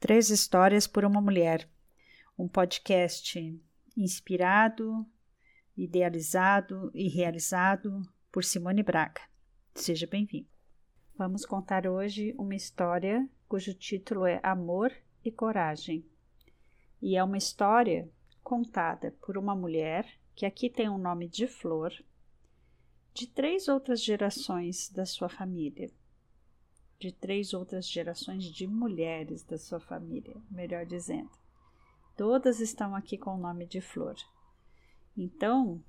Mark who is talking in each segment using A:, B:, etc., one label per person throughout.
A: Três Histórias por uma Mulher, um podcast inspirado, idealizado e realizado por Simone Braga. Seja bem-vindo. Vamos contar hoje uma história cujo título é Amor e Coragem. E é uma história contada por uma mulher que aqui tem o um nome de Flor, de três outras gerações da sua família de três outras gerações de mulheres da sua família, melhor dizendo. Todas estão aqui com o nome de Flor. Então,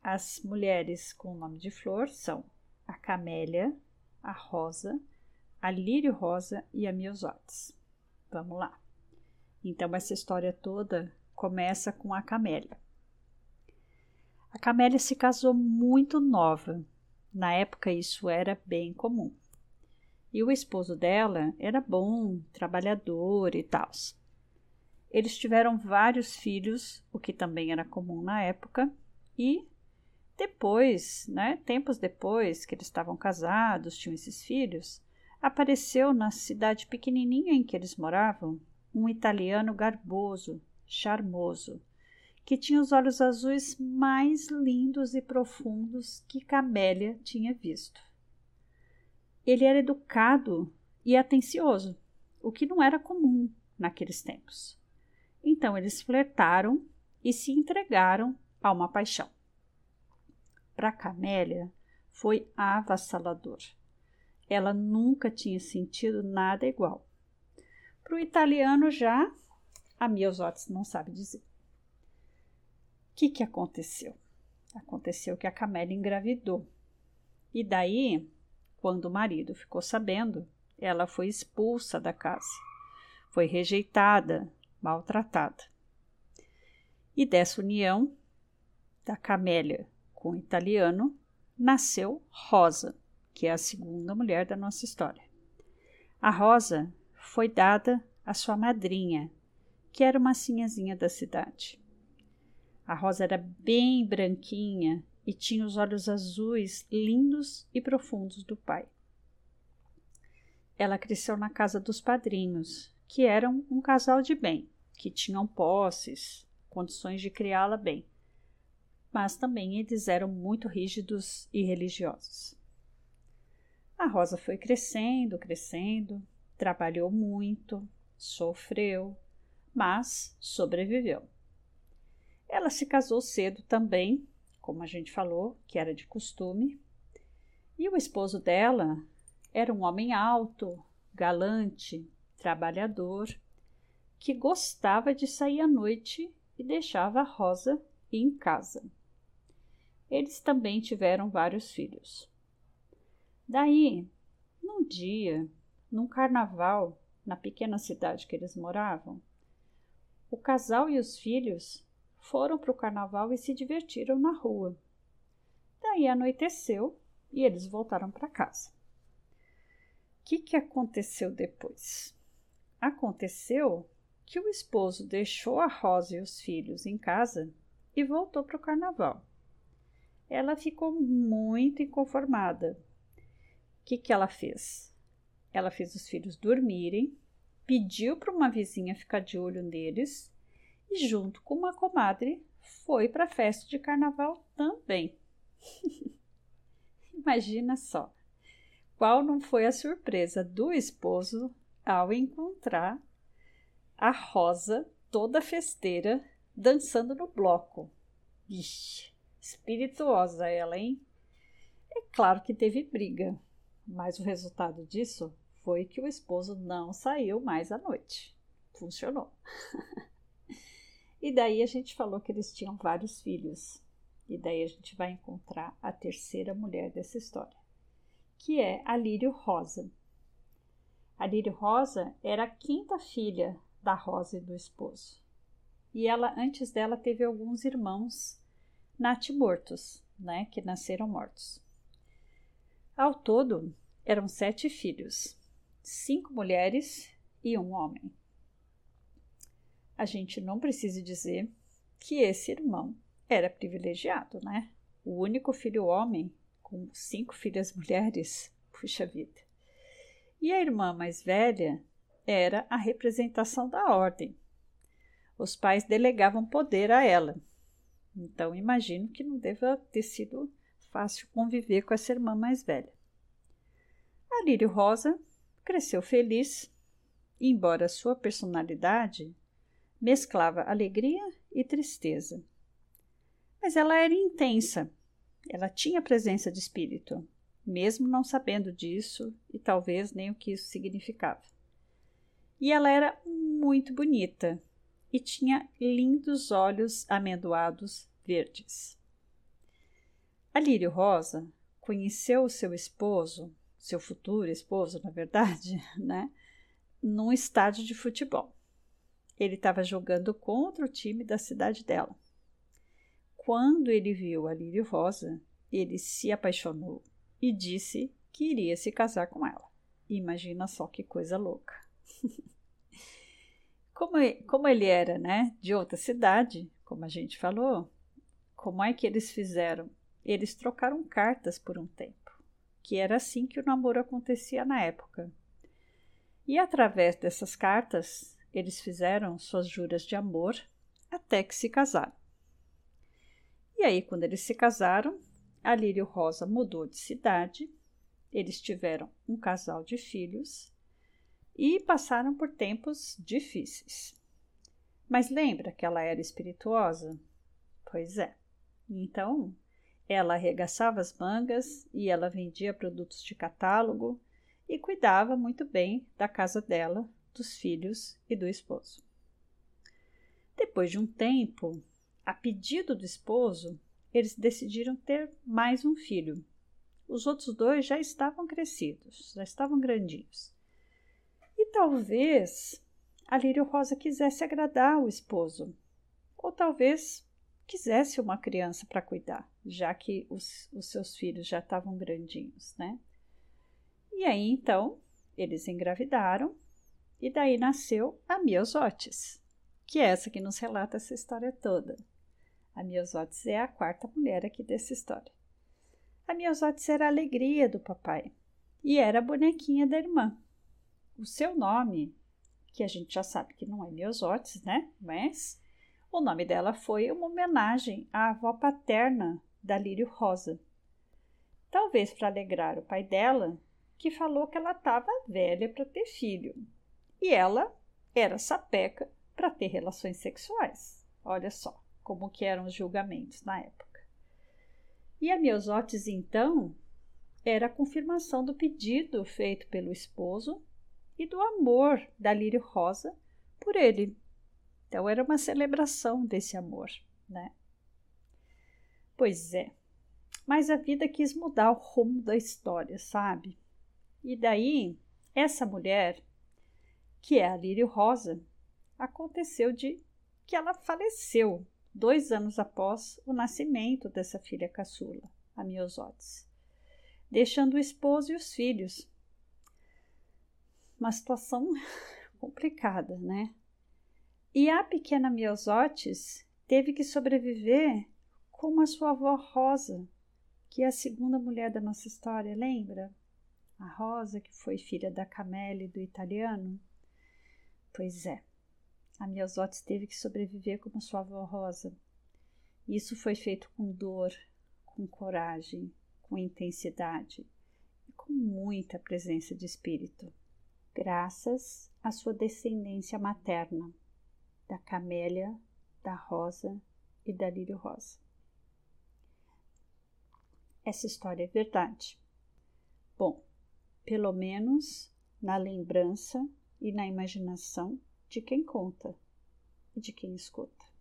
A: as mulheres com o nome de Flor são a Camélia, a Rosa, a Lírio Rosa e a Miosotes. Vamos lá. Então, essa história toda começa com a Camélia. A Camélia se casou muito nova. Na época, isso era bem comum. E o esposo dela era bom, trabalhador e tal. Eles tiveram vários filhos, o que também era comum na época, e depois, né, tempos depois que eles estavam casados, tinham esses filhos, apareceu na cidade pequenininha em que eles moravam um italiano garboso, charmoso, que tinha os olhos azuis mais lindos e profundos que Camélia tinha visto. Ele era educado e atencioso, o que não era comum naqueles tempos. Então eles flertaram e se entregaram a uma paixão. Para Camélia foi avassalador. Ela nunca tinha sentido nada igual. Para o italiano já, a Miosotis não sabe dizer. O que, que aconteceu? Aconteceu que a Camélia engravidou. E daí quando o marido ficou sabendo, ela foi expulsa da casa, foi rejeitada, maltratada. E dessa união da Camélia com o italiano nasceu Rosa, que é a segunda mulher da nossa história. A Rosa foi dada à sua madrinha, que era uma sinhazinha da cidade. A Rosa era bem branquinha e tinha os olhos azuis lindos e profundos do pai. Ela cresceu na casa dos padrinhos, que eram um casal de bem, que tinham posses, condições de criá-la bem. Mas também eles eram muito rígidos e religiosos. A Rosa foi crescendo, crescendo, trabalhou muito, sofreu, mas sobreviveu. Ela se casou cedo também como a gente falou, que era de costume. E o esposo dela era um homem alto, galante, trabalhador, que gostava de sair à noite e deixava a Rosa em casa. Eles também tiveram vários filhos. Daí, num dia, num carnaval, na pequena cidade que eles moravam, o casal e os filhos foram para o carnaval e se divertiram na rua. Daí anoiteceu e eles voltaram para casa. O que, que aconteceu depois? Aconteceu que o esposo deixou a Rosa e os filhos em casa e voltou para o carnaval. Ela ficou muito inconformada. O que, que ela fez? Ela fez os filhos dormirem, pediu para uma vizinha ficar de olho neles e, junto com uma comadre, foi para a festa de carnaval também. Imagina só, qual não foi a surpresa do esposo ao encontrar a Rosa toda festeira dançando no bloco. Ixi, espirituosa ela, hein? É claro que teve briga, mas o resultado disso foi que o esposo não saiu mais à noite. Funcionou. E daí a gente falou que eles tinham vários filhos. E daí a gente vai encontrar a terceira mulher dessa história, que é a Lírio Rosa. A Lírio Rosa era a quinta filha da Rosa e do esposo. E ela, antes dela, teve alguns irmãos natimortos, né, que nasceram mortos. Ao todo, eram sete filhos, cinco mulheres e um homem a gente não precisa dizer que esse irmão era privilegiado, né? O único filho homem com cinco filhas mulheres, puxa vida. E a irmã mais velha era a representação da ordem. Os pais delegavam poder a ela. Então, imagino que não deva ter sido fácil conviver com essa irmã mais velha. A Lírio Rosa cresceu feliz, embora sua personalidade mesclava alegria e tristeza. Mas ela era intensa, ela tinha presença de espírito, mesmo não sabendo disso e talvez nem o que isso significava. E ela era muito bonita e tinha lindos olhos amendoados verdes. A Lírio Rosa conheceu seu esposo, seu futuro esposo, na verdade, né, num estádio de futebol. Ele estava jogando contra o time da cidade dela. Quando ele viu a Lírio Rosa, ele se apaixonou e disse que iria se casar com ela. Imagina só que coisa louca. como, como ele era, né, de outra cidade, como a gente falou, como é que eles fizeram? Eles trocaram cartas por um tempo, que era assim que o namoro acontecia na época. E através dessas cartas, eles fizeram suas juras de amor até que se casaram. E aí, quando eles se casaram, a Lírio Rosa mudou de cidade, eles tiveram um casal de filhos e passaram por tempos difíceis. Mas lembra que ela era espirituosa? Pois é. Então, ela arregaçava as mangas e ela vendia produtos de catálogo e cuidava muito bem da casa dela, dos filhos e do esposo. Depois de um tempo, a pedido do esposo, eles decidiram ter mais um filho. Os outros dois já estavam crescidos, já estavam grandinhos. E talvez a Lírio Rosa quisesse agradar o esposo, ou talvez quisesse uma criança para cuidar, já que os, os seus filhos já estavam grandinhos, né? E aí então eles engravidaram e daí nasceu a Miosotis, que é essa que nos relata essa história toda. A Miosotis é a quarta mulher aqui dessa história. A Miosotis era a alegria do papai e era a bonequinha da irmã. O seu nome, que a gente já sabe que não é Miosotis, né? Mas o nome dela foi uma homenagem à avó paterna da Lírio Rosa. Talvez para alegrar o pai dela, que falou que ela estava velha para ter filho. E ela era sapeca para ter relações sexuais. Olha só como que eram os julgamentos na época. E a Miosotis, então, era a confirmação do pedido feito pelo esposo e do amor da Lírio Rosa por ele. Então era uma celebração desse amor, né? Pois é. Mas a vida quis mudar o rumo da história, sabe? E daí, essa mulher, que é a Lírio Rosa, aconteceu de que ela faleceu dois anos após o nascimento dessa filha caçula, a Miosotes, deixando o esposo e os filhos. Uma situação complicada, né? E a pequena Miosotes teve que sobreviver como a sua avó Rosa, que é a segunda mulher da nossa história, lembra? A Rosa, que foi filha da Camelle do italiano. Pois é, a Miosotis teve que sobreviver como sua avó Rosa. Isso foi feito com dor, com coragem, com intensidade e com muita presença de espírito, graças à sua descendência materna, da Camélia, da Rosa e da Lírio Rosa. Essa história é verdade. Bom, pelo menos na lembrança e na imaginação de quem conta e de quem escuta.